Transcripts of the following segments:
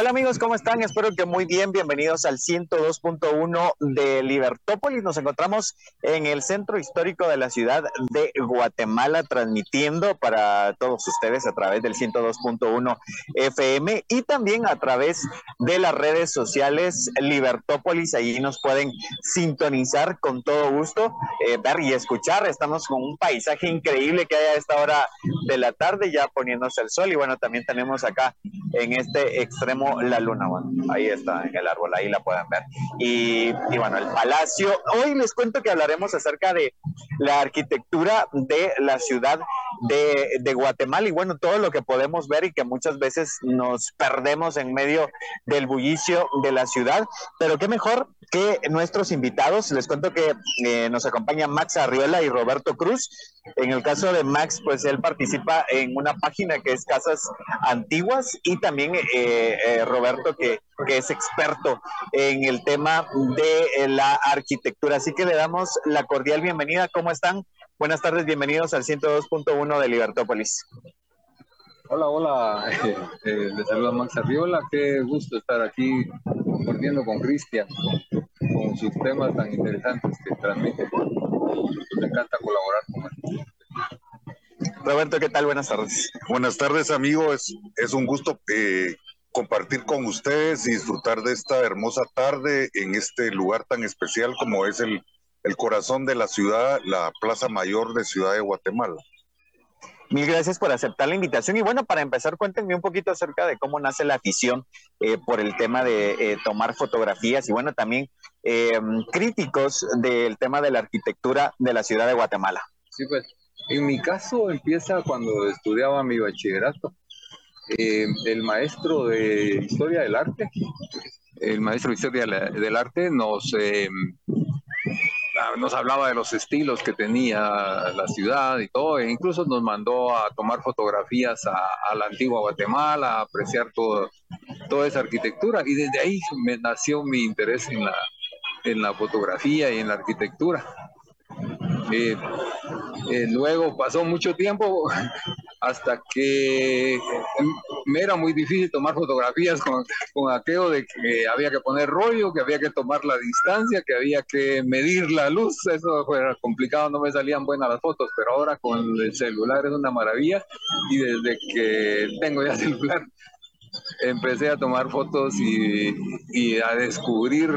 Hola amigos, ¿cómo están? Espero que muy bien. Bienvenidos al 102.1 de Libertópolis. Nos encontramos en el centro histórico de la ciudad de Guatemala, transmitiendo para todos ustedes a través del 102.1 FM y también a través de las redes sociales Libertópolis. Allí nos pueden sintonizar con todo gusto, eh, ver y escuchar. Estamos con un paisaje increíble que hay a esta hora de la tarde, ya poniéndose el sol. Y bueno, también tenemos acá en este extremo la luna. Bueno, ahí está en el árbol, ahí la pueden ver. Y, y, bueno, el palacio. Hoy les cuento que hablaremos acerca de la arquitectura de la ciudad de, Guatemala y bueno, todo lo que podemos ver y que muchas veces nos perdemos en medio del bullicio de la ciudad. Pero qué mejor que nuestros invitados. Les cuento que eh, nos acompaña Max Arriola y Roberto Cruz. En el caso de Max, pues él participa en una página que es Casas Antiguas y también eh, eh, Roberto que, que, es experto en el tema de la arquitectura. Así que le damos la cordial bienvenida. ¿Cómo están? Buenas tardes, bienvenidos al 102.1 de Libertópolis. Hola, hola, eh, eh, les saluda Max Arriola, qué gusto estar aquí compartiendo con Cristian, con, sus temas tan interesantes que transmite. Me encanta colaborar con él. Roberto, ¿qué tal? Buenas tardes. Buenas tardes, amigos. Es, un gusto eh, compartir con ustedes y disfrutar de esta hermosa tarde en este lugar tan especial como es el, el corazón de la ciudad, la Plaza Mayor de Ciudad de Guatemala. Mil gracias por aceptar la invitación. Y bueno, para empezar, cuéntenme un poquito acerca de cómo nace la afición eh, por el tema de eh, tomar fotografías y bueno, también eh, críticos del tema de la arquitectura de la ciudad de Guatemala. Sí, pues en mi caso empieza cuando estudiaba mi bachillerato. el maestro de historia del arte, el maestro de historia del arte nos nos hablaba de los estilos que tenía la ciudad y todo, e incluso nos mandó a tomar fotografías a, la antigua Guatemala, a apreciar todo, toda esa arquitectura, y desde ahí me nació mi interés en la, en la fotografía y en la arquitectura. Eh, eh, luego pasó mucho tiempo hasta que me era muy difícil tomar fotografías con, con aquello de que había que poner rollo, que había que tomar la distancia, que había que medir la luz. Eso fue complicado, no me salían buenas las fotos, pero ahora con el celular es una maravilla y desde que tengo ya celular empecé a tomar fotos y, y a descubrir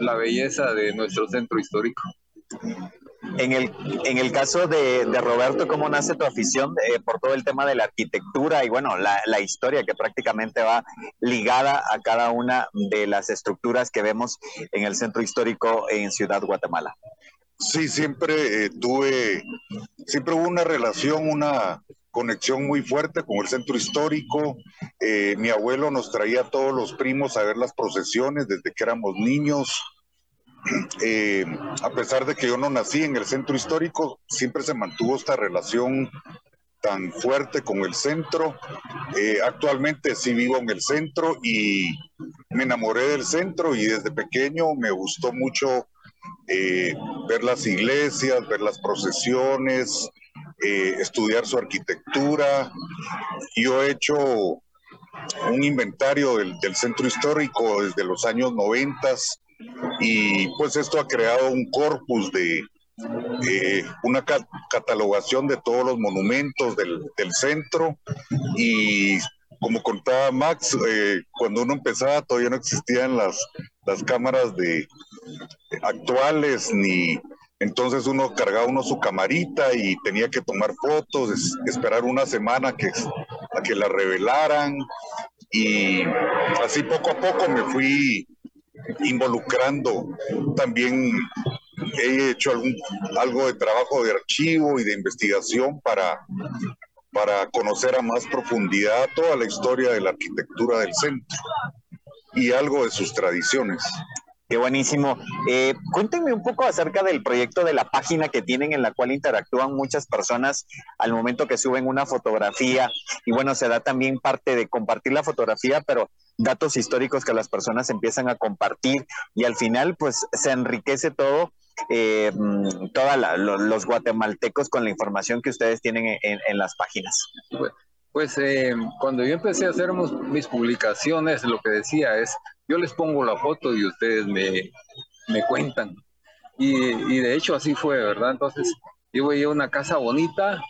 la belleza de nuestro centro histórico. En el, en el caso de, Roberto, ¿cómo nace tu afición eh, por todo el tema de la arquitectura y bueno, la, la, historia que prácticamente va ligada a cada una de las estructuras que vemos en el centro histórico en Ciudad Guatemala? Sí, siempre eh, tuve, siempre hubo una relación, una conexión muy fuerte con el centro histórico. Eh, mi abuelo nos traía a todos los primos a ver las procesiones desde que éramos niños. Eh, a pesar de que yo no nací en el centro histórico, siempre se mantuvo esta relación tan fuerte con el centro. Eh, actualmente sí vivo en el centro y me enamoré del centro y desde pequeño me gustó mucho eh, ver las iglesias, ver las procesiones, estudiar su arquitectura. Yo he hecho un inventario del centro histórico desde los años noventas y pues esto ha creado un corpus de eh, una catalogación de todos los monumentos del, del centro. Y como contaba Max, eh, cuando uno empezaba todavía no existían las, las cámaras de actuales ni entonces uno cargaba uno su camarita y tenía que tomar fotos, esperar una semana que, a que la revelaran. Y así poco a poco me fui involucrando. También he hecho algún, algo de trabajo de archivo y de investigación para, para conocer a más profundidad toda la historia de la arquitectura del centro y algo de sus tradiciones. Qué buenísimo. Eh, cuéntenme un poco acerca del proyecto de la página que tienen en la cual interactúan muchas personas al momento que suben una fotografía. Y bueno, se da también parte de compartir la fotografía, pero datos históricos que las personas empiezan a compartir y al final pues se enriquece todo. Eh, mm, todos los guatemaltecos con la información que ustedes tienen en, las páginas. Pues eh, cuando yo empecé a hacer mis publicaciones, lo que decía es, yo les pongo la foto y ustedes me, me cuentan. Y, y, de hecho así fue, ¿verdad? Entonces yo veía una casa bonita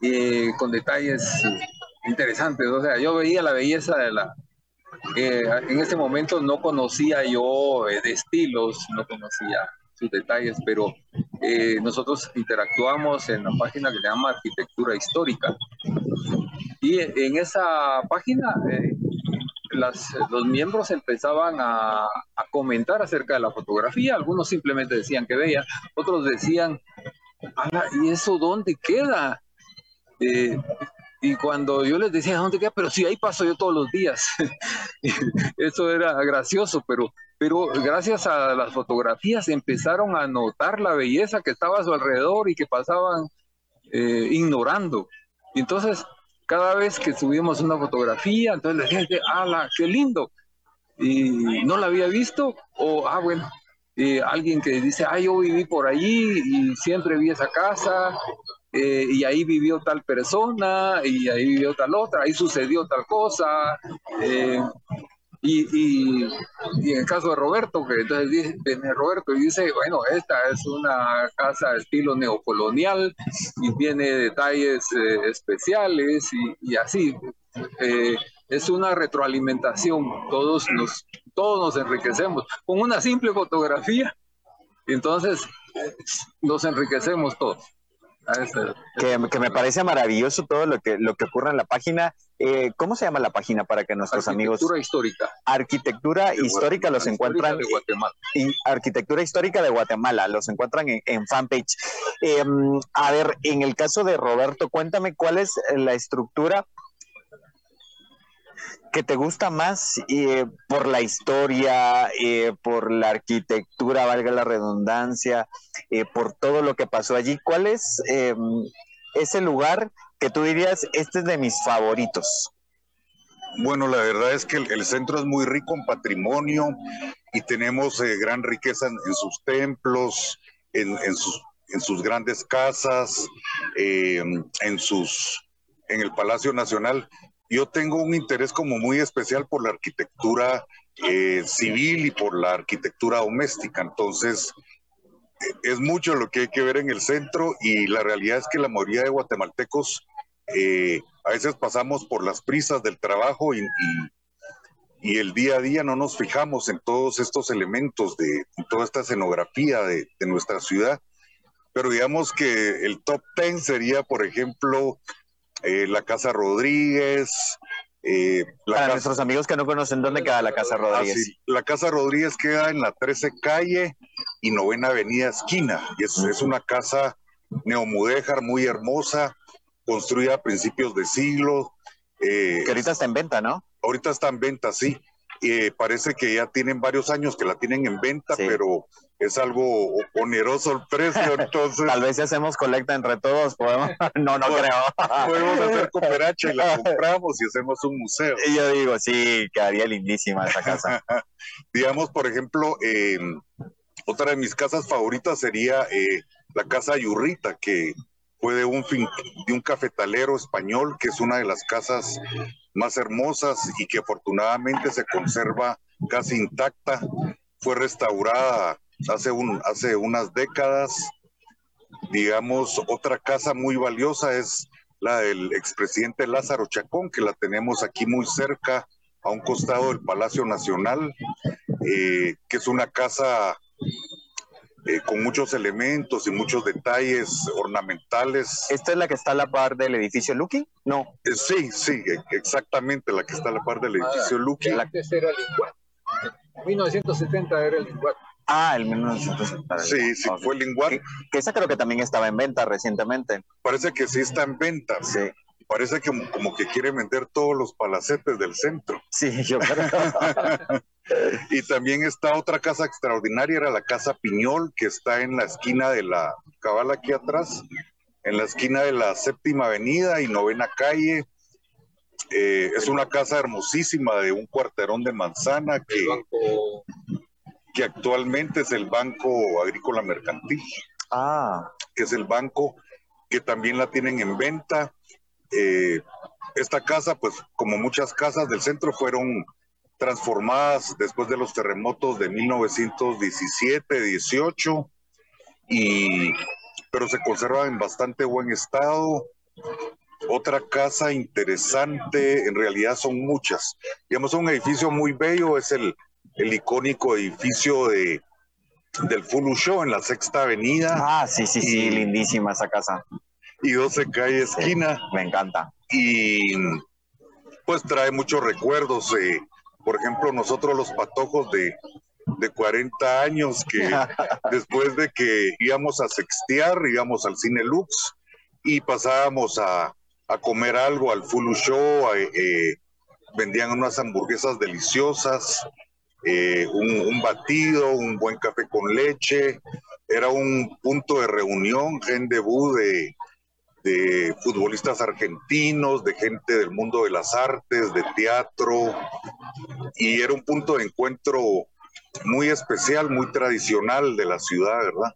y con detalles interesantes. O sea, yo veía la belleza de la... Eh, en ese momento no conocía yo eh, de estilos, no conocía sus detalles, pero eh, nosotros interactuamos en la página que se llama Arquitectura Histórica. Y en esa página eh, las, los miembros empezaban a, a, comentar acerca de la fotografía, algunos simplemente decían que veía, otros decían, ¿y eso dónde queda? Eh, y cuando yo les decía, ¿dónde queda? Pero sí, ahí paso yo todos los días. Eso era gracioso, pero, pero gracias a las fotografías empezaron a notar la belleza que estaba a su alrededor y que pasaban eh, ignorando. Entonces, cada vez que subimos una fotografía, entonces la gente, ¡ala, qué lindo! Y no la había visto, o, ah, bueno, alguien que dice, ah, yo viví por allí y siempre vi esa casa, eh, y ahí vivió tal persona, y ahí vivió tal otra, ahí sucedió tal cosa. Eh, y, y, en el caso de Roberto, que entonces dice, Roberto dice, bueno, esta es una casa de estilo neocolonial y tiene detalles eh, especiales y, y así. es una retroalimentación, todos nos, todos nos enriquecemos con una simple fotografía. Entonces, nos enriquecemos todos. Que, me parece maravilloso todo lo que, lo que ocurre en la página. Eh, ¿Cómo se llama la página para que nuestros amigos... Arquitectura histórica. Arquitectura histórica los encuentran... De Guatemala. Y Arquitectura histórica de Guatemala, los encuentran en, fanpage. Em, a ver, en el caso de Roberto, cuéntame cuál es la estructura que te gusta más eh, por la historia, eh, por la arquitectura, valga la redundancia, eh, por todo lo que pasó allí. ¿Cuál es em, ese lugar que tú dirías, este es de mis favoritos? Bueno, la verdad es que el, centro es muy rico en patrimonio y tenemos gran riqueza en, sus templos, en, sus, grandes casas, em, en, sus, el Palacio Nacional yo tengo un interés como muy especial por la arquitectura eh, civil y por la arquitectura doméstica. Entonces, eh, es mucho lo que hay que ver en el centro y la realidad es que la mayoría de guatemaltecos eh, a veces pasamos por las prisas del trabajo y, el día a día no nos fijamos en todos estos elementos, de toda esta escenografía de, de nuestra ciudad. Pero digamos que el top ten sería, por ejemplo, eh, la Casa Rodríguez. Eh, Para nuestros amigos que no conocen dónde queda la Casa ah, Rodríguez. La Casa Rodríguez queda en la 13 calle y novena avenida esquina. Y es, es una casa neomudéjar muy hermosa, construida a principios de siglo. Eh, que ahorita está en venta, ¿no? Ahorita está en venta, sí. parece que ya tienen varios años que la tienen en venta, pero es algo oneroso el precio, entonces... Tal vez si hacemos colecta entre todos, podemos... No, no creo. Podemos hacer cooperacha y la compramos y hacemos un museo. Y yo digo, sí, quedaría lindísima esa casa. Digamos, por ejemplo, eh, otra de mis casas favoritas sería eh, la Casa Yurrita, que fue de un, de un cafetalero español, que es una de las casas más hermosas y que afortunadamente se conserva casi intacta. Fue restaurada hace, un, hace unas décadas. Digamos, otra casa muy valiosa es la del expresidente Lázaro Chacón, que la tenemos aquí muy cerca, a un costado del Palacio Nacional, eh, que es una casa eh, con muchos elementos y muchos detalles ornamentales. ¿Esta es la que está a la par del edificio Lucky? No. Eh, sí, sí, exactamente, la que está a la par del edificio Lucky. La que era el 1970 era el Ah, el 1970. Sí, sí, fue Lingual. Que, esa creo que también estaba en venta recientemente. Parece que sí está en venta. Sí. Parece que como, que quiere vender todos los palacetes del centro. Sí, yo creo. y también está otra casa extraordinaria, era la Casa Piñol, que está en la esquina de la cabal aquí atrás, en la esquina de la séptima avenida y novena calle. Eh, es una casa hermosísima de un cuarterón de manzana que, que actualmente es el Banco Agrícola Mercantil. Ah. Que es el banco que también la tienen en venta. Eh, esta casa, pues como muchas casas del centro, fueron transformadas después de los terremotos de 1917-18, y, pero se conserva en bastante buen estado. Otra casa interesante, en realidad son muchas. Digamos, un edificio muy bello, es el, el icónico edificio de, del Fulu Show en la Sexta Avenida. Ah, sí, sí, sí, lindísima esa casa. Y 12 calle esquina. me encanta. Y pues trae muchos recuerdos. Eh, por ejemplo, nosotros los patojos de, de 40 años que después de que íbamos a sextear, íbamos al Cine Lux y pasábamos a, a comer algo al Fulu Show, eh, eh, vendían unas hamburguesas deliciosas, eh, un, batido, un buen café con leche. Era un punto de reunión, gente de, de futbolistas argentinos, de gente del mundo de las artes, de teatro, y era un punto de encuentro muy especial, muy tradicional de la ciudad, ¿verdad?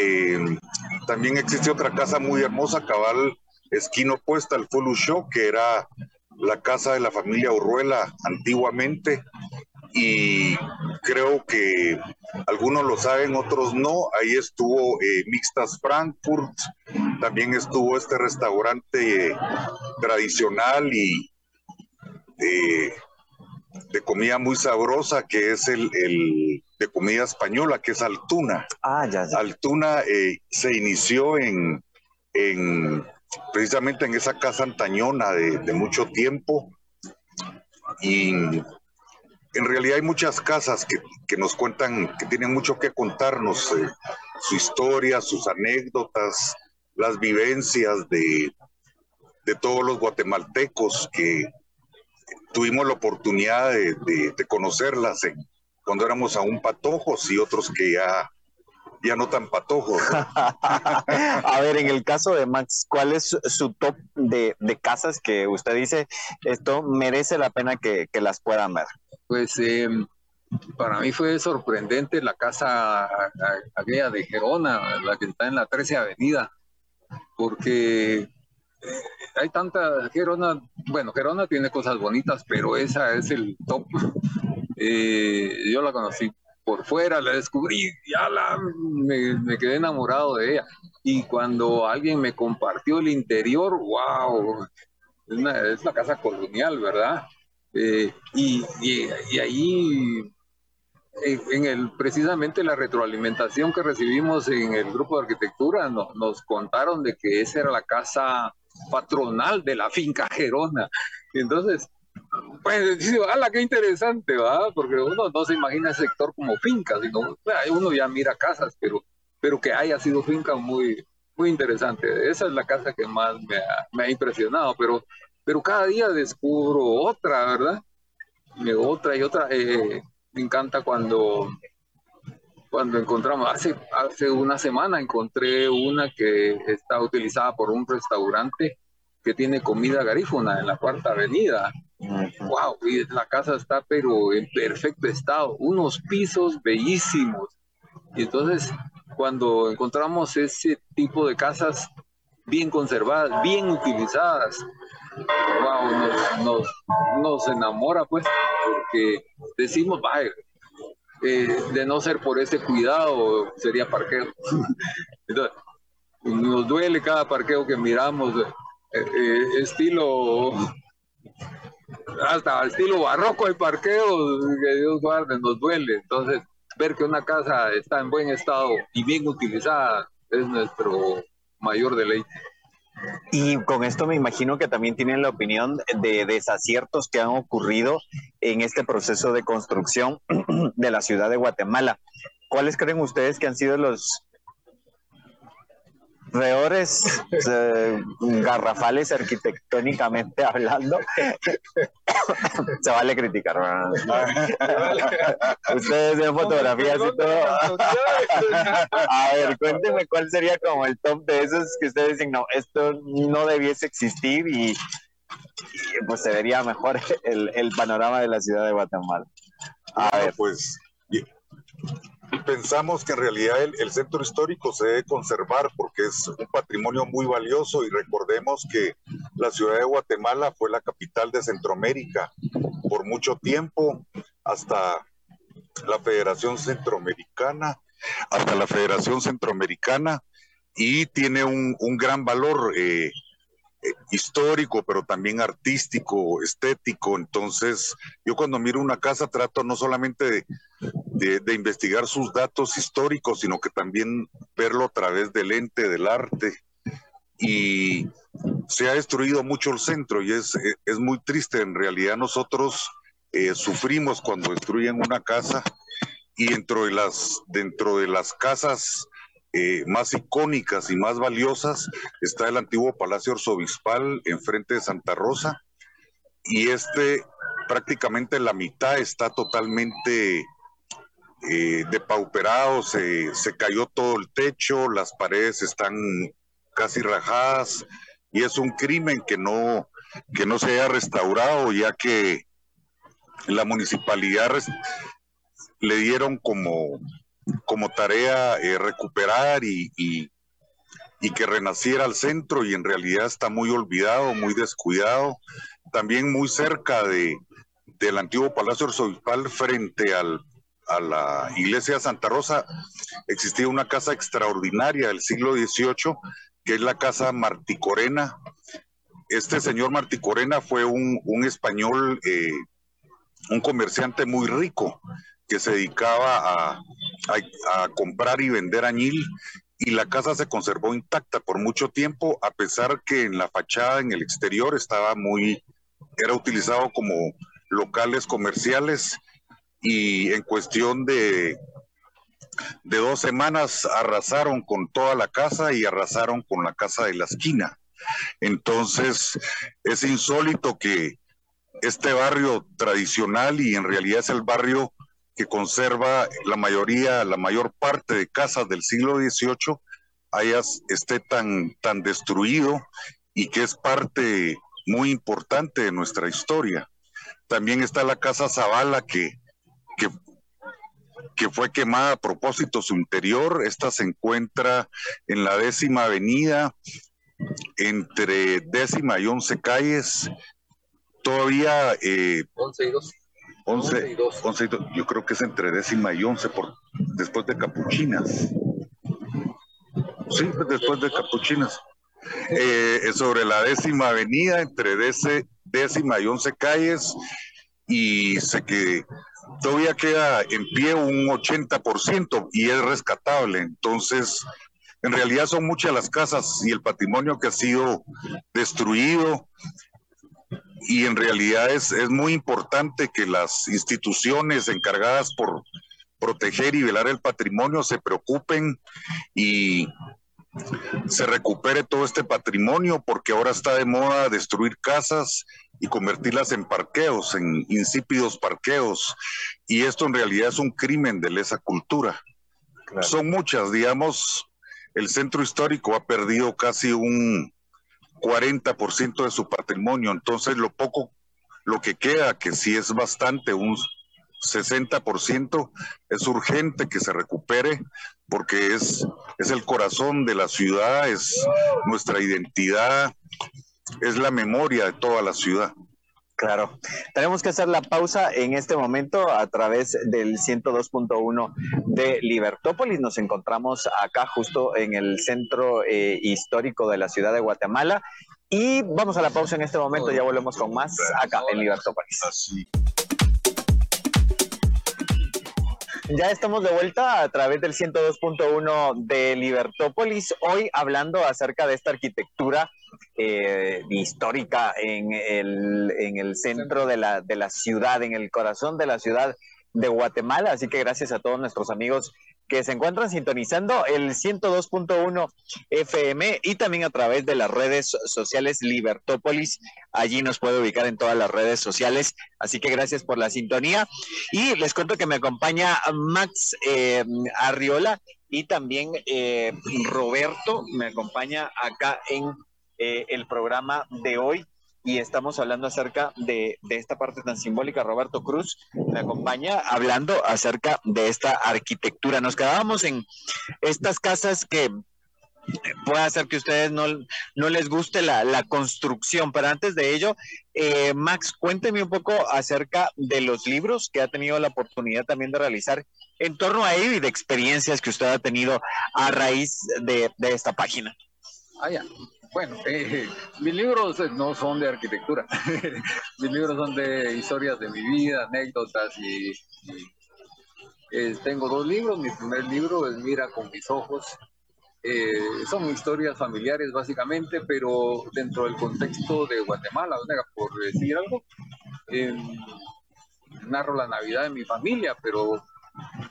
Eh, también existe otra casa muy hermosa, cabal, esquina opuesta al Fulu Show, que era la casa de la familia Urruela antiguamente, y creo que algunos lo saben, otros no. Ahí estuvo eh, Mixtas Frankfurt, también estuvo este restaurante eh, tradicional y eh, de comida muy sabrosa que es el, de comida española, que es Altuna. Ah, ya, ya. Altuna se inició en, en, precisamente en esa casa antañona de, de mucho tiempo y en realidad hay muchas casas que, nos cuentan, que tienen mucho que contarnos, eh, su historia, sus anécdotas, las vivencias de, de todos los guatemaltecos que tuvimos la oportunidad de, conocerlas cuando éramos aún patojos y otros que ya, ya no tan patojos. a ver, en el caso de Max, ¿cuál es su top de, casas que usted dice, esto merece la pena que, que las puedan ver? Pues em, para mí fue sorprendente la casa aquella de Gerona, la que está en la 13 Avenida, porque eh, hay tanta Gerona, bueno, Gerona tiene cosas bonitas, pero esa es el top. Eh, yo la conocí por fuera, la descubrí, ya la, me, quedé enamorado de ella. Y cuando alguien me compartió el interior, wow, es, una, es la casa colonial, ¿verdad? Eh, y, y, ahí, en, el, precisamente la retroalimentación que recibimos en el grupo de arquitectura, nos contaron de que esa era la casa patronal de la finca Gerona. Entonces, pues, ¡hala, qué interesante! ¿va? Porque uno no se imagina el sector como finca, sino uno ya mira casas, pero, pero que haya sido finca muy, muy interesante. Esa es la casa que más me ha, me ha impresionado, pero pero cada día descubro otra, ¿verdad? otra y otra. Eh, me encanta cuando, cuando encontramos, hace, hace una semana encontré una que está utilizada por un restaurante que tiene comida garífuna en la cuarta avenida. Wow, y la casa está pero en perfecto estado, unos pisos bellísimos. Y entonces, cuando encontramos ese tipo de casas bien conservadas, bien utilizadas, wow, nos, nos, enamora, pues, porque decimos, vaya, eh, de no ser por ese cuidado, sería parqueo. nos duele cada parqueo que miramos, eh, eh, estilo, hasta estilo barroco de parqueo, que Dios guarde, nos duele. Entonces, ver que una casa está en buen estado y bien utilizada es nuestro mayor deleite. Y con esto me imagino que también tienen la opinión de desaciertos que han ocurrido en este proceso de construcción de la ciudad de Guatemala. ¿Cuáles creen ustedes que han sido los peores eh, garrafales arquitectónicamente hablando. Se vale criticar, Ustedes ven fotografías y todo. A ver, cuéntenme cuál sería como el top de esos que ustedes dicen, no, esto no debiese existir y, pues se vería mejor el, el, panorama de la ciudad de Guatemala. A ver, pues pensamos que en realidad el, centro histórico se debe conservar porque es un patrimonio muy valioso y recordemos que la ciudad de Guatemala fue la capital de Centroamérica por mucho tiempo hasta la Federación Centroamericana, hasta la Federación Centroamericana y tiene un, gran valor eh, histórico, pero también artístico, estético. Entonces, yo cuando miro una casa trato no solamente de, investigar sus datos históricos, sino que también verlo a través del ente del arte. Y se ha destruido mucho el centro y es, es muy triste. En realidad nosotros eh, sufrimos cuando destruyen una casa y dentro de las, dentro de las casas eh, más icónicas y más valiosas está el antiguo Palacio Arzobispal enfrente de Santa Rosa y este prácticamente la mitad está totalmente eh, depauperado, se, se cayó todo el techo, las paredes están casi rajadas y es un crimen que no, que no se haya restaurado ya que la municipalidad le dieron como como tarea eh, recuperar y, y, que renaciera al centro y en realidad está muy olvidado, muy descuidado, también muy cerca de, del antiguo Palacio Arzobispal frente al, a la iglesia Santa Rosa existía una casa extraordinaria del siglo XVIII que es la casa Marticorena. Este señor Marticorena fue un, un español, eh, un comerciante muy rico que se dedicaba a, a, comprar y vender añil y la casa se conservó intacta por mucho tiempo, a pesar que en la fachada, en el exterior, estaba muy, era utilizado como locales comerciales y en cuestión de, de dos semanas arrasaron con toda la casa y arrasaron con la casa de la esquina. Entonces, es insólito que este barrio tradicional y en realidad es el barrio que conserva la mayoría, la mayor parte de casas del siglo XVIII, hayas, esté tan, tan destruido y que es parte muy importante de nuestra historia. También está la casa Zavala que, que, que fue quemada a propósito su interior. Esta se encuentra en la décima avenida, entre décima y once calles. Todavía... Eh, y 11, y 2. yo creo que es entre décima y once por, después de Capuchinas. Sí, pues después de Capuchinas. Eh, sobre la décima avenida, entre décima y once calles, y sé que todavía queda en pie un 80% y es rescatable. Entonces, en realidad son muchas las casas y el patrimonio que ha sido destruido y en realidad es, es muy importante que las instituciones encargadas por proteger y velar el patrimonio se preocupen y se recupere todo este patrimonio porque ahora está de moda destruir casas y convertirlas en parqueos, en insípidos parqueos. Y esto en realidad es un crimen de lesa cultura. Son muchas, digamos, el centro histórico ha perdido casi un 40% de su patrimonio. Entonces, lo poco, lo que queda, que sí es bastante, un 60%, es urgente que se recupere porque es, es el corazón de la ciudad, es nuestra identidad, es la memoria de toda la ciudad. Claro, tenemos que hacer la pausa en este momento a través del 102.1 de Libertópolis. Nos encontramos acá justo en el centro eh, histórico de la ciudad de Guatemala y vamos a la pausa en este momento, ya volvemos con más acá en Libertópolis. Ya estamos de vuelta a través del 102.1 de Libertópolis, hoy hablando acerca de esta arquitectura eh, histórica en el, en el centro de la, de la ciudad, en el corazón de la ciudad de Guatemala. Así que gracias a todos nuestros amigos que se encuentran sintonizando el 102.1 FM y también a través de las redes sociales Libertópolis. Allí nos puede ubicar en todas las redes sociales. Así que gracias por la sintonía. Y les cuento que me acompaña Max eh, Arriola y también eh, Roberto me acompaña acá en eh, el programa de hoy y estamos hablando acerca de, esta parte tan simbólica. Roberto Cruz me acompaña hablando acerca de esta arquitectura. Nos quedábamos en estas casas que puede hacer que ustedes no, no les guste la, construcción, pero antes de ello, eh, Max, cuénteme un poco acerca de los libros que ha tenido la oportunidad también de realizar en torno a ello y de experiencias que usted ha tenido a raíz de, esta página. Ah, ya. Bueno, eh, mis libros no son de arquitectura, mis libros son de historias de mi vida, anécdotas y, eh, tengo dos libros. Mi primer libro es Mira con mis ojos. Eh, son historias familiares básicamente, pero dentro del contexto de Guatemala, por decir algo. narro la Navidad de mi familia, pero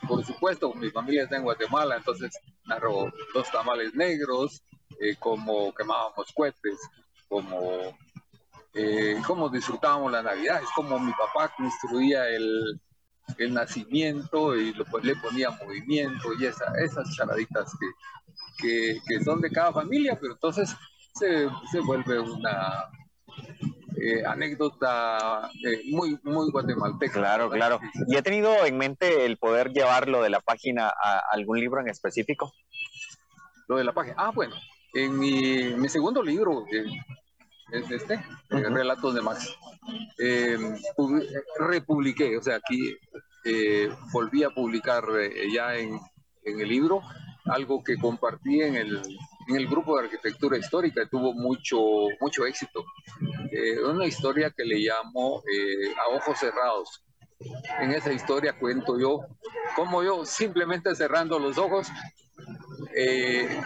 por supuesto, mi familia está en Guatemala, entonces narro dos tamales negros, eh, cómo quemábamos cohetes, como eh, cómo disfrutábamos la Navidad, es como mi papá construía el, el nacimiento y pues, le ponía movimiento y esa, esas charaditas que, que, son de cada familia, pero entonces se, se vuelve una eh, anécdota muy, muy guatemalteca. Claro, claro. ¿Y ha tenido en mente el poder llevarlo de la página a algún libro en específico? Lo de la página. Ah, bueno, en mi, mi segundo libro, eh, es este, eh, Relatos de Max, eh, republiqué, o sea, aquí volví a publicar ya en, en, el libro algo que compartí en el, en el grupo de arquitectura histórica tuvo mucho, mucho éxito. una historia que le llamo A Ojos Cerrados. En esa historia cuento yo cómo yo simplemente cerrando los ojos eh,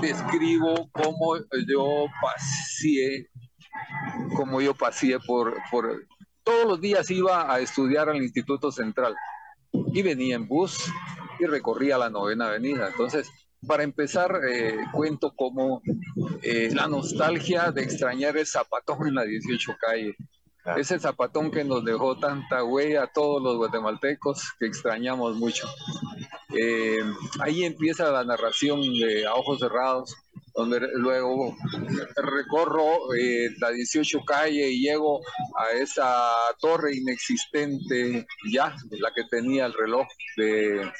describo cómo yo pasé, cómo yo pasé por, por, todos los días iba a estudiar al Instituto Central y venía en bus y recorría la novena avenida. Entonces, para empezar, eh, cuento como eh, la nostalgia de extrañar el zapatón en la 18 calle. Ese zapatón que nos dejó tanta huella a todos los guatemaltecos que extrañamos mucho. Eh, ahí empieza la narración de A Ojos Cerrados, donde luego recorro eh, la 18 calle y llego a esa torre inexistente ya, la que tenía el reloj de,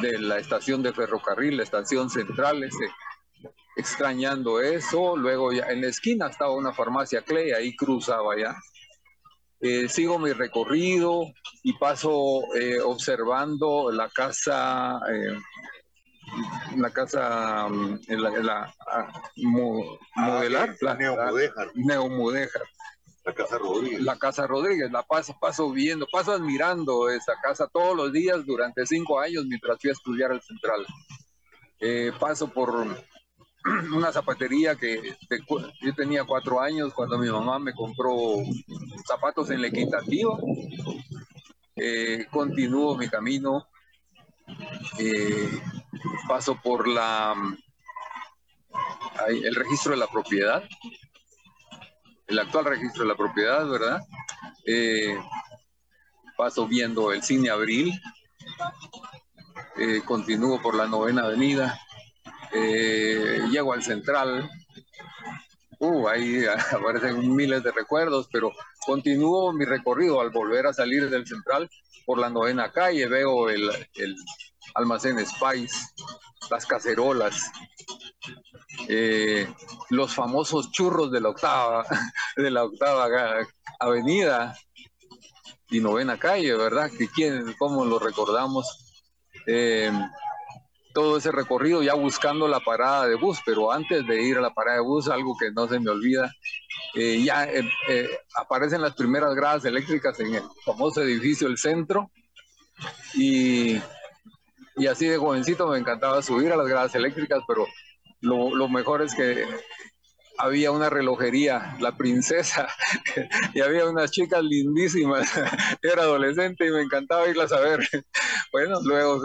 de la estación de ferrocarril, la estación central, ese, extrañando eso. Luego ya en la esquina estaba una farmacia Clay, ahí cruzaba ya. Eh, sigo mi recorrido y paso eh, observando la casa, eh, la casa, la, modelar, la. La casa Rodríguez. La casa Rodríguez, la paso, paso viendo, paso admirando esa casa todos los días durante cinco años mientras fui a estudiar al central. paso por una zapatería que yo tenía cuatro años cuando mi mamá me compró zapatos en la equitativa. Eh, continúo mi camino, eh, paso por la el registro de la propiedad, el actual registro de la propiedad, ¿verdad? Eh, paso viendo el cine Abril, continúo por la novena avenida, eh, llego al central, uh, ahí aparecen miles de recuerdos, pero continúo mi recorrido al volver a salir del central por la novena calle, veo el, el almacén Spice, las cacerolas, eh, los famosos churros de la octava, de la octava avenida y novena calle, ¿verdad? Que quién, cómo lo recordamos. Eh, todo ese recorrido ya buscando la parada de bus, pero antes de ir a la parada de bus, algo que no se me olvida, eh, ya eh, eh, aparecen las primeras gradas eléctricas en el famoso edificio El Centro y, y así de jovencito me encantaba subir a las gradas eléctricas, pero lo, lo mejor es que había una relojería, la princesa, y había unas chicas lindísimas. Era adolescente y me encantaba irlas a ver, Bueno, luego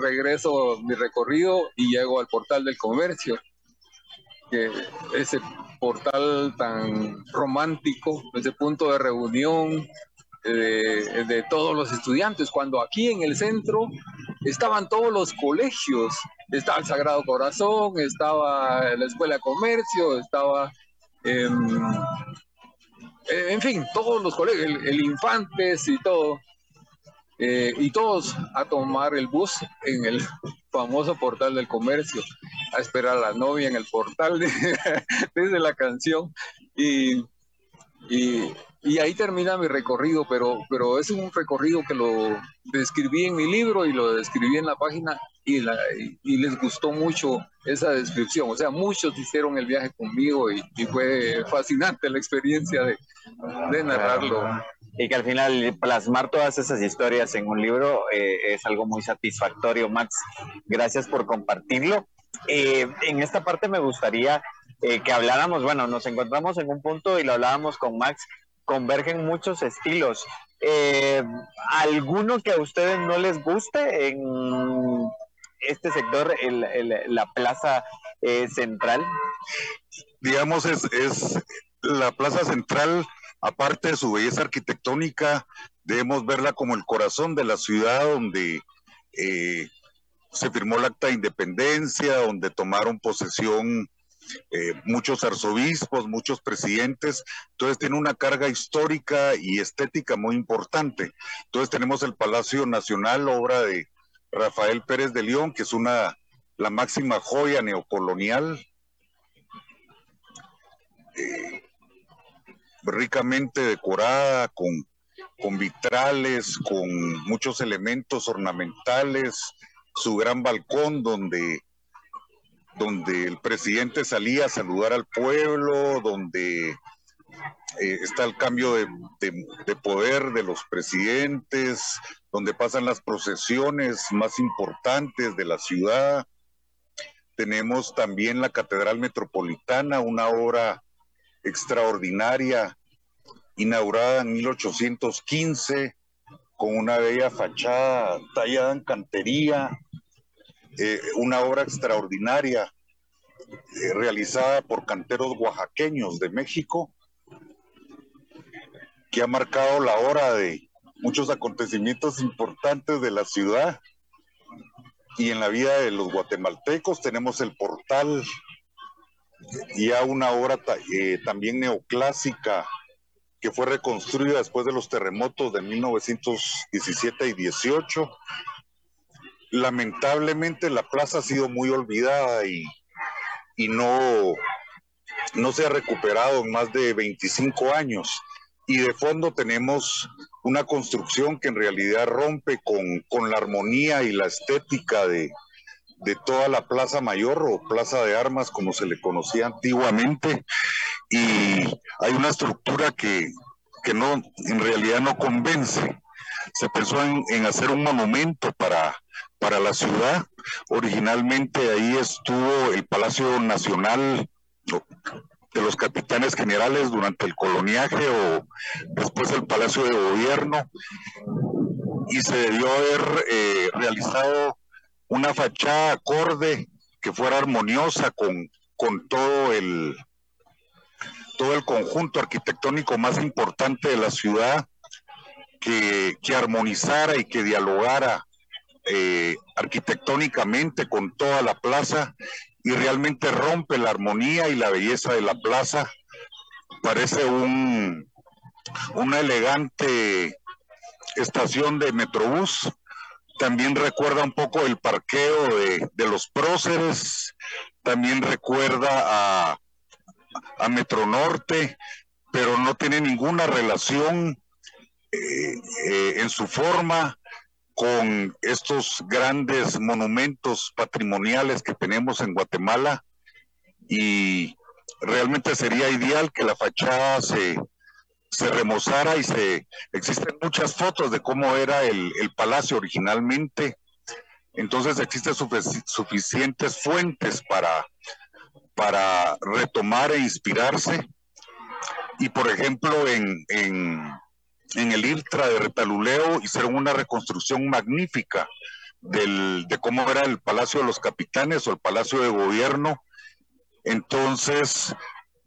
regreso mi recorrido y llego al portal del comercio, que ese portal tan romántico, ese punto de reunión de, de todos los estudiantes, cuando aquí en el centro estaban todos los colegios, estaba el Sagrado Corazón, estaba la Escuela de Comercio, estaba, em, en fin, todos los colegios, el, Infantes y todo, eh, y todos a tomar el bus en el famoso portal del comercio, a esperar a la novia en el portal desde la canción. Y, y ahí termina mi recorrido, pero, pero es un recorrido que lo describí en mi libro y lo describí en la página y, la, y, les gustó mucho esa descripción. O sea, muchos hicieron el viaje conmigo y, fue fascinante la experiencia de, de, narrarlo. Y que al final plasmar todas esas historias en un libro eh, es algo muy satisfactorio, Max. Gracias por compartirlo. Eh, en esta parte me gustaría eh, que habláramos, bueno, nos encontramos en un punto y lo hablábamos con Max convergen muchos estilos. Eh, ¿Alguno que a ustedes no les guste en este sector, la plaza eh, central? Digamos, es, la plaza central, aparte de su belleza arquitectónica, debemos verla como el corazón de la ciudad donde eh, se firmó el acta de independencia, donde tomaron posesión eh, muchos arzobispos, muchos presidentes, entonces tiene una carga histórica y estética muy importante. Entonces tenemos el Palacio Nacional, obra de Rafael Pérez de León, que es una la máxima joya neocolonial, eh, ricamente decorada, con, con vitrales, con muchos elementos ornamentales, su gran balcón donde donde el presidente salía a saludar al pueblo, donde eh, está el cambio de, poder de los presidentes, donde pasan las procesiones más importantes de la ciudad. Tenemos también la Catedral Metropolitana, una obra extraordinaria, inaugurada en 1815, con una bella fachada tallada en cantería, eh, una obra extraordinaria eh, realizada por canteros oaxaqueños de México, que ha marcado la hora de muchos acontecimientos importantes de la ciudad y en la vida de los guatemaltecos. Tenemos el portal, ya una obra eh, también neoclásica que fue reconstruida después de los terremotos de 1917 y 18 lamentablemente la plaza ha sido muy olvidada y, no, no se ha recuperado en más de 25 años. Y de fondo tenemos una construcción que en realidad rompe con, la armonía y la estética de, toda la Plaza Mayor o Plaza de Armas, como se le conocía antiguamente. Y hay una estructura que, no, en realidad no convence. Se pensó en hacer un monumento para, para la ciudad. Originalmente ahí estuvo el Palacio Nacional de los Capitanes Generales durante el coloniaje o después el Palacio de Gobierno y se debió haber eh, realizado una fachada acorde que fuera armoniosa con, con todo el todo el conjunto arquitectónico más importante de la ciudad que, que armonizara y que dialogara eh, arquitectónicamente con toda la plaza y realmente rompe la armonía y la belleza de la plaza. Parece un, una elegante estación de Metrobús. También recuerda un poco el parqueo de, los próceres. También recuerda a, a Metronorte, pero no tiene ninguna relación eh, eh, en su forma con estos grandes monumentos patrimoniales que tenemos en Guatemala y realmente sería ideal que la fachada se, se remozara y se existen muchas fotos de cómo era el, palacio originalmente. Entonces existen suficientes fuentes para, para retomar e inspirarse. Y por ejemplo, en, en el IRTRA de Retaluleo hicieron una reconstrucción magnífica del, de cómo era el Palacio de los Capitanes o el Palacio de Gobierno. Entonces,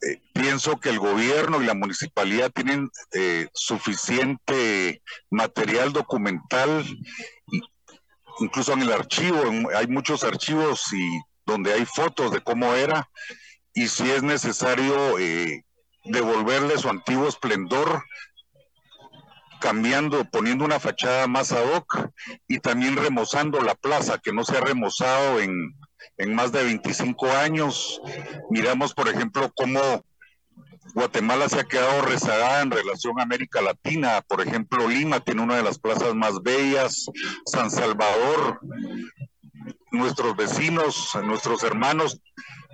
eh, pienso que el gobierno y la municipalidad tienen eh, suficiente material documental, incluso en el archivo, hay muchos archivos y donde hay fotos de cómo era, y si es necesario eh, devolverle su antiguo esplendor, cambiando, poniendo una fachada más ad hoc y también remozando la plaza, que no se ha remozado en, en más de 25 años. Miramos, por ejemplo, cómo Guatemala se ha quedado rezagada en relación a América Latina. Por ejemplo, Lima tiene una de las plazas más bellas, San Salvador, nuestros vecinos, nuestros hermanos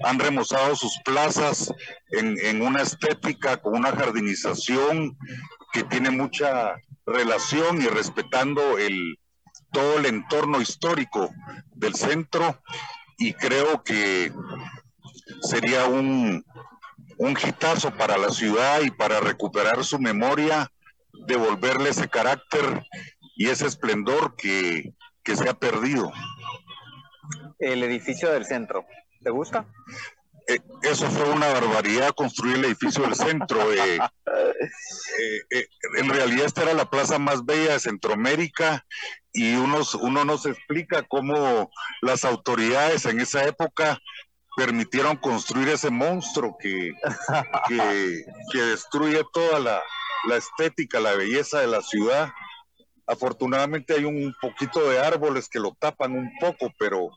han remozado sus plazas en, en, una estética con una jardinización que tiene mucha relación y respetando el, todo el entorno histórico del centro y creo que sería un, un hitazo para la ciudad y para recuperar su memoria, devolverle ese carácter y ese esplendor que, que se ha perdido. El edificio del centro, ¿te gusta? Eh, eso fue una barbaridad construir el edificio del centro. Eh, eh, en realidad esta era la plaza más bella de Centroamérica y unos, uno nos explica cómo las autoridades en esa época permitieron construir ese monstruo que, que, destruye toda la, la estética, la belleza de la ciudad. Afortunadamente hay un poquito de árboles que lo tapan un poco, pero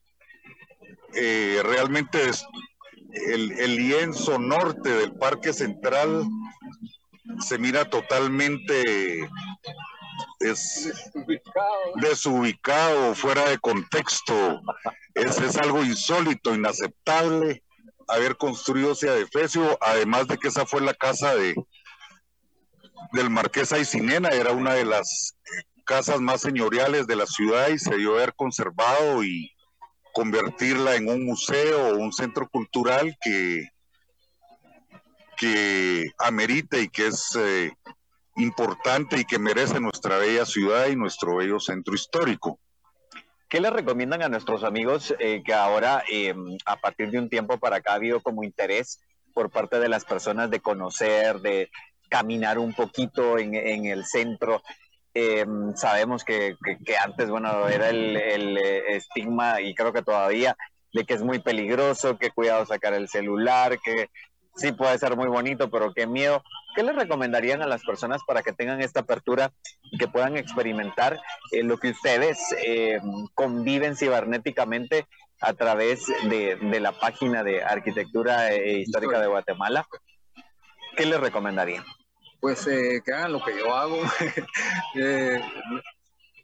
realmente es, el, lienzo norte del Parque Central se mira totalmente desubicado, fuera de contexto. Es, es algo insólito, inaceptable haber construido ese adefesio, además de que esa fue la casa de del Marqués Aycinena, era una de las casas más señoriales de la ciudad y se dio haber conservado y, convertirla en un museo o un centro cultural que, que amerite y que es eh, importante y que merece nuestra bella ciudad y nuestro bello centro histórico. ¿Qué le recomiendan a nuestros amigos eh, que ahora, em, a partir de un tiempo para acá, ha habido como interés por parte de las personas de conocer, de caminar un poquito en el centro? Em, sabemos que, antes, bueno, era el, eh, estigma y creo que todavía de que es muy peligroso, que cuidado sacar el celular, que sí puede ser muy bonito, pero qué miedo. ¿Qué les recomendarían a las personas para que tengan esta apertura y que puedan experimentar eh, lo que ustedes em, conviven cibernéticamente a través de, la página de Arquitectura eh, Histórica de Guatemala? ¿Qué les recomendarían? Pues eh, que hagan lo que yo hago. Eh,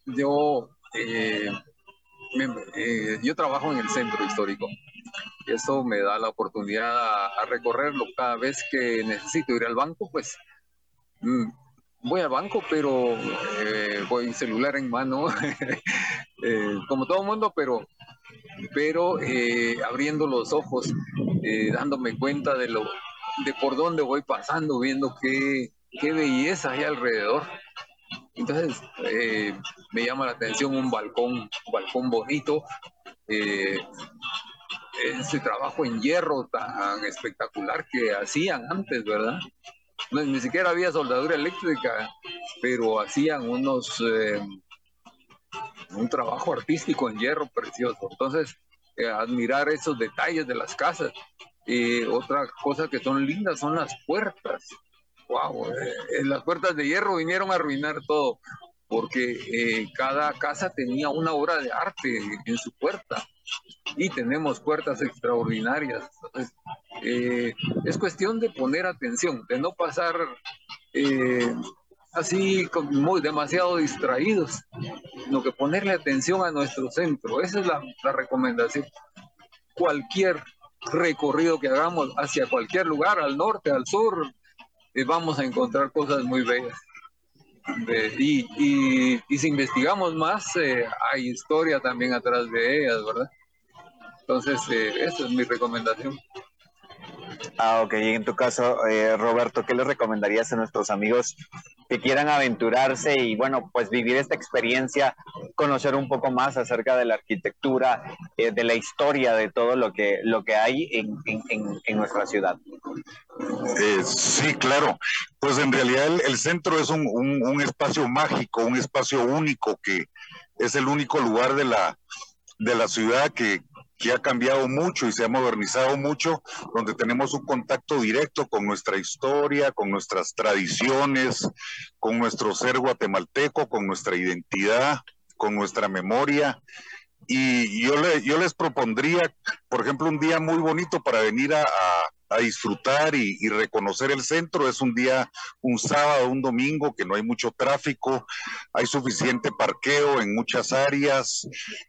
yo, eh, yo trabajo en el centro histórico. y Eso me da la oportunidad a, recorrerlo cada vez que necesito ir al banco, pues mm, voy al banco, pero voy celular en mano, como todo mundo, pero, pero abriendo los ojos, dándome cuenta de lo de por dónde voy pasando, viendo qué, qué belleza hay alrededor. Entonces, eh, me llama la atención un balcón, un balcón bonito, eh, ese trabajo en hierro tan espectacular que hacían antes, ¿verdad? ni siquiera había soldadura eléctrica, pero hacían unos, eh, un trabajo artístico en hierro precioso. Entonces, admirar esos detalles de las casas. otra cosa que son lindas son las puertas wow, eh, las puertas de hierro vinieron a arruinar todo, porque eh, cada casa tenía una obra de arte en su puerta y tenemos puertas extraordinarias. Eh, es cuestión de poner atención, de no pasar así muy demasiado distraídos, sino que ponerle atención a nuestro centro. Esa es la recomendación. Cualquier recorrido que hagamos hacia cualquier lugar, al norte, al sur, y vamos a encontrar cosas muy bellas. y, y, si investigamos más, eh, hay historia también atrás de ellas, ¿verdad? Entonces, eh, esa es mi recomendación. Ah, ok. Y en tu caso, eh, Roberto, ¿qué le recomendarías a nuestros amigos que quieran aventurarse y bueno, pues vivir esta experiencia, conocer un poco más acerca de la arquitectura, eh, de la historia, de todo lo que, lo que hay en, en, nuestra ciudad. Eh, sí, claro. Pues en realidad el, centro es un, un, espacio mágico, un espacio único que es el único lugar de la, de la ciudad que, que ha cambiado mucho y se ha modernizado mucho, donde tenemos un contacto directo con nuestra historia, con nuestras tradiciones, con nuestro ser guatemalteco, con nuestra identidad, con nuestra memoria. Y yo, yo les propondría, por ejemplo, un día muy bonito para venir a, disfrutar y, reconocer el centro. Es un día, un sábado, un domingo, que no hay mucho tráfico, hay suficiente parqueo en muchas áreas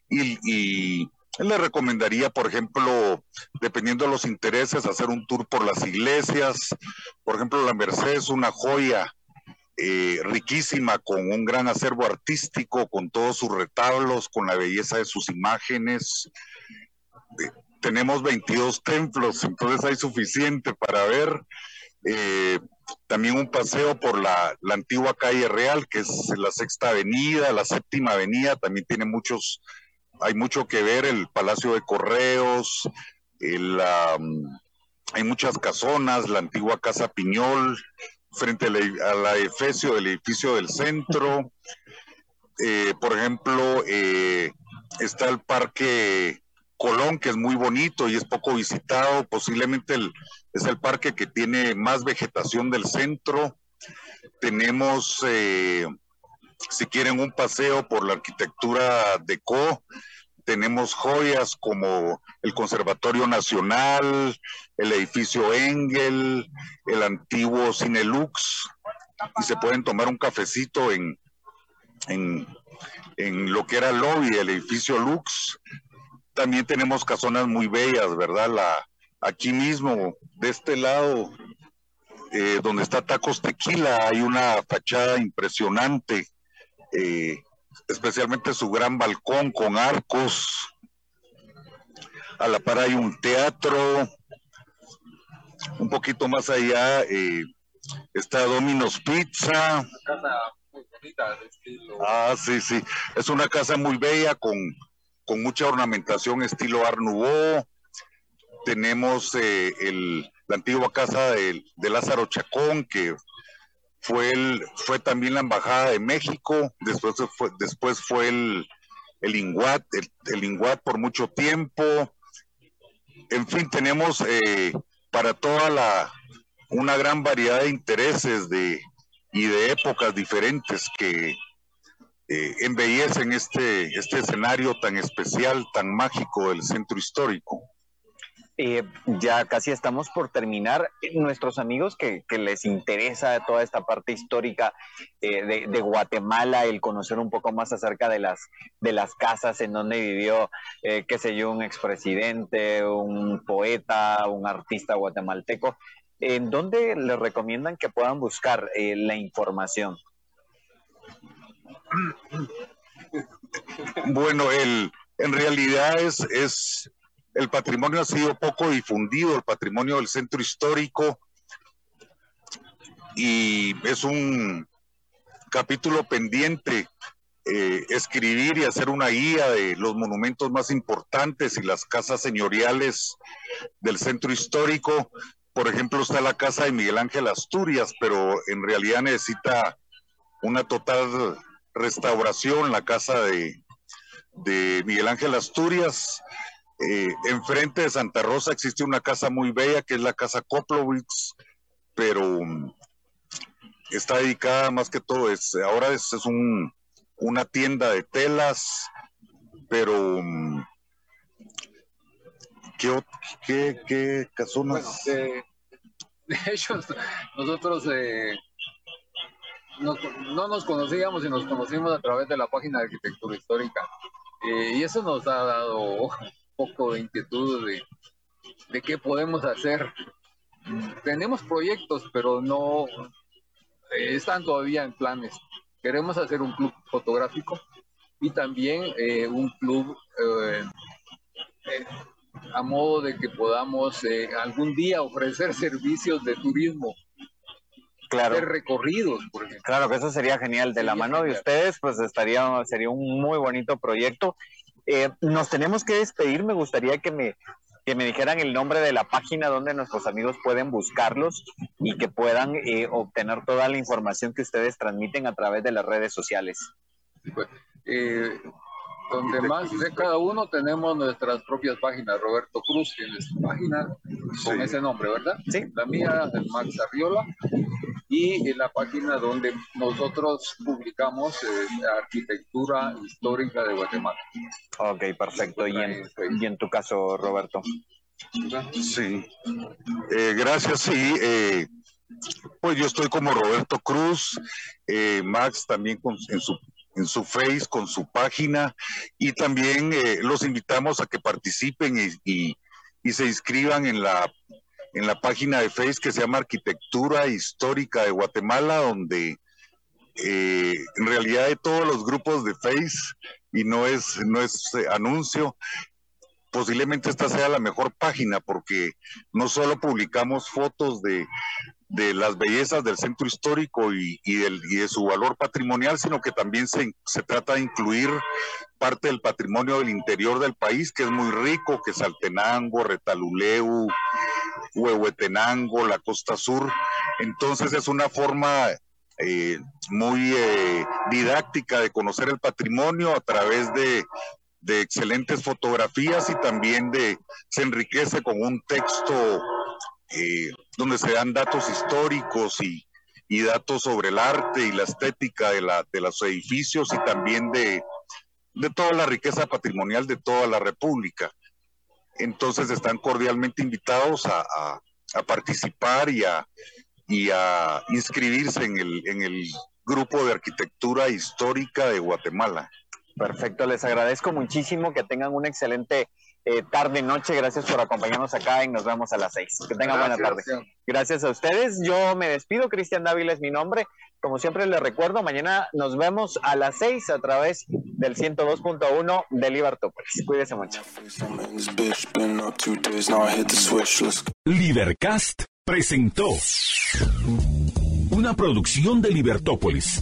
y le recomendaría, por ejemplo, dependiendo de los intereses, hacer un tour por las iglesias. Por ejemplo, la Merced es una joya eh, riquísima, con un gran acervo artístico, con todos sus retablos, con la belleza de sus imágenes. Eh, tenemos 22 templos, entonces hay suficiente para ver. Eh, también un paseo por la, la, antigua calle Real, que es la sexta avenida, la séptima avenida, también tiene muchos hay mucho que ver, el Palacio de Correos, hay muchas casonas, la antigua Casa Piñol, frente a la, Efesio del edificio del centro. Eh, por ejemplo, eh, está el Parque Colón, que es muy bonito y es poco visitado, posiblemente es el parque que tiene más vegetación del centro. Tenemos, eh, si quieren, un paseo por la arquitectura de Co, tenemos joyas como el Conservatorio Nacional, el edificio Engel, el antiguo Cine Lux, y se pueden tomar un cafecito en, en, lo que era el lobby del edificio Lux. También tenemos casonas muy bellas, ¿verdad? La, aquí mismo, de este lado, eh, donde está Tacos Tequila, hay una fachada impresionante. Eh, especialmente su gran balcón con arcos. A la par hay un teatro. Un poquito más allá eh, está Domino's Pizza. Ah, sí, sí. Es una casa muy bella con, mucha ornamentación estilo Art Nouveau. Tenemos eh, el, la antigua casa de, de Lázaro Chacón, que fue, el, fue también la Embajada de México, después fue, después fue el, el INGUAT, el, por mucho tiempo. En fin, tenemos eh, para toda la, una gran variedad de intereses de, y de épocas diferentes que eh, embellecen este, este escenario tan especial, tan mágico del centro histórico. Eh, ya casi estamos por terminar. Nuestros amigos que, les interesa toda esta parte histórica eh, de, Guatemala, el conocer un poco más acerca de las, de las casas en donde vivió, eh, qué sé yo, un expresidente, un poeta, un artista guatemalteco, ¿en dónde les recomiendan que puedan buscar la información? Bueno, el, en realidad es, es el patrimonio ha sido poco difundido, el patrimonio del centro histórico, y es un capítulo pendiente eh, escribir y hacer una guía de los monumentos más importantes y las casas señoriales del centro histórico. Por ejemplo, está la casa de Miguel Ángel Asturias, pero en realidad necesita una total restauración, la casa de, de Miguel Ángel Asturias. Eh, enfrente de Santa Rosa existe una casa muy bella que es la casa Koplowitz, pero mm, está dedicada más que todo, es, ahora es, un, una tienda de telas, pero mm, ¿qué, qué, qué casonas? de, hecho, nosotros eh, no, nos conocíamos y nos conocimos a través de la página de arquitectura histórica. Eh, y eso nos ha dado poco de inquietud de, de qué podemos hacer. Tenemos proyectos, pero no eh, están todavía en planes. Queremos hacer un club fotográfico y también eh, un club eh, a modo de que podamos algún día ofrecer servicios de turismo hacer recorridos, por ejemplo. Claro que eso sería genial. De la mano de ustedes, pues estaría, sería un muy bonito proyecto. Eh, nos tenemos que despedir. Me gustaría que me, que me dijeran el nombre de la página donde nuestros amigos pueden buscarlos y que puedan eh, obtener toda la información que ustedes transmiten a través de las redes sociales. Pues, eh, donde más de cada uno tenemos nuestras propias páginas. Roberto Cruz tiene su página con ese nombre, ¿verdad? Sí. La mía es Max Arriola y en la página donde nosotros publicamos eh, arquitectura histórica de Guatemala. Ok, perfecto. ¿Y en, y en tu caso, Roberto? Sí. Eh, gracias, sí. Eh, pues yo estoy como Roberto Cruz, Max también con, en su en su Face, con su página, y también los invitamos a que participen y, se inscriban en la en la página de Face que se llama Arquitectura Histórica de Guatemala, donde eh, en realidad hay todos los grupos de Face y no es, no es eh, anuncio. Posiblemente esta sea la mejor página porque no solo publicamos fotos de, de las bellezas del centro histórico y, y, de su valor patrimonial, sino que también se, se, trata de incluir parte del patrimonio del interior del país, que es muy rico, que es Altenango, Retaluleu, Huehuetenango, la costa sur. Entonces es una forma eh, muy eh, didáctica de conocer el patrimonio a través de, de, excelentes fotografías y también de se enriquece con un texto eh, donde se dan datos históricos y, y, datos sobre el arte y la estética de, la, de los edificios y también de, de toda la riqueza patrimonial de toda la República. Entonces están cordialmente invitados a, participar y a, y a inscribirse en el, en el grupo de arquitectura histórica de Guatemala. Perfecto, les agradezco muchísimo que tengan una excelente eh, tarde, noche. Gracias por acompañarnos acá y nos vemos a las seis. Que tengan buena tarde. Gracias a ustedes. Yo me despido. Cristian Dávila es mi nombre. Como siempre les recuerdo, mañana nos vemos a las 6 a través del 102.1 de Libertópolis. Cuídense mucho. Libercast presentó una producción de Libertópolis.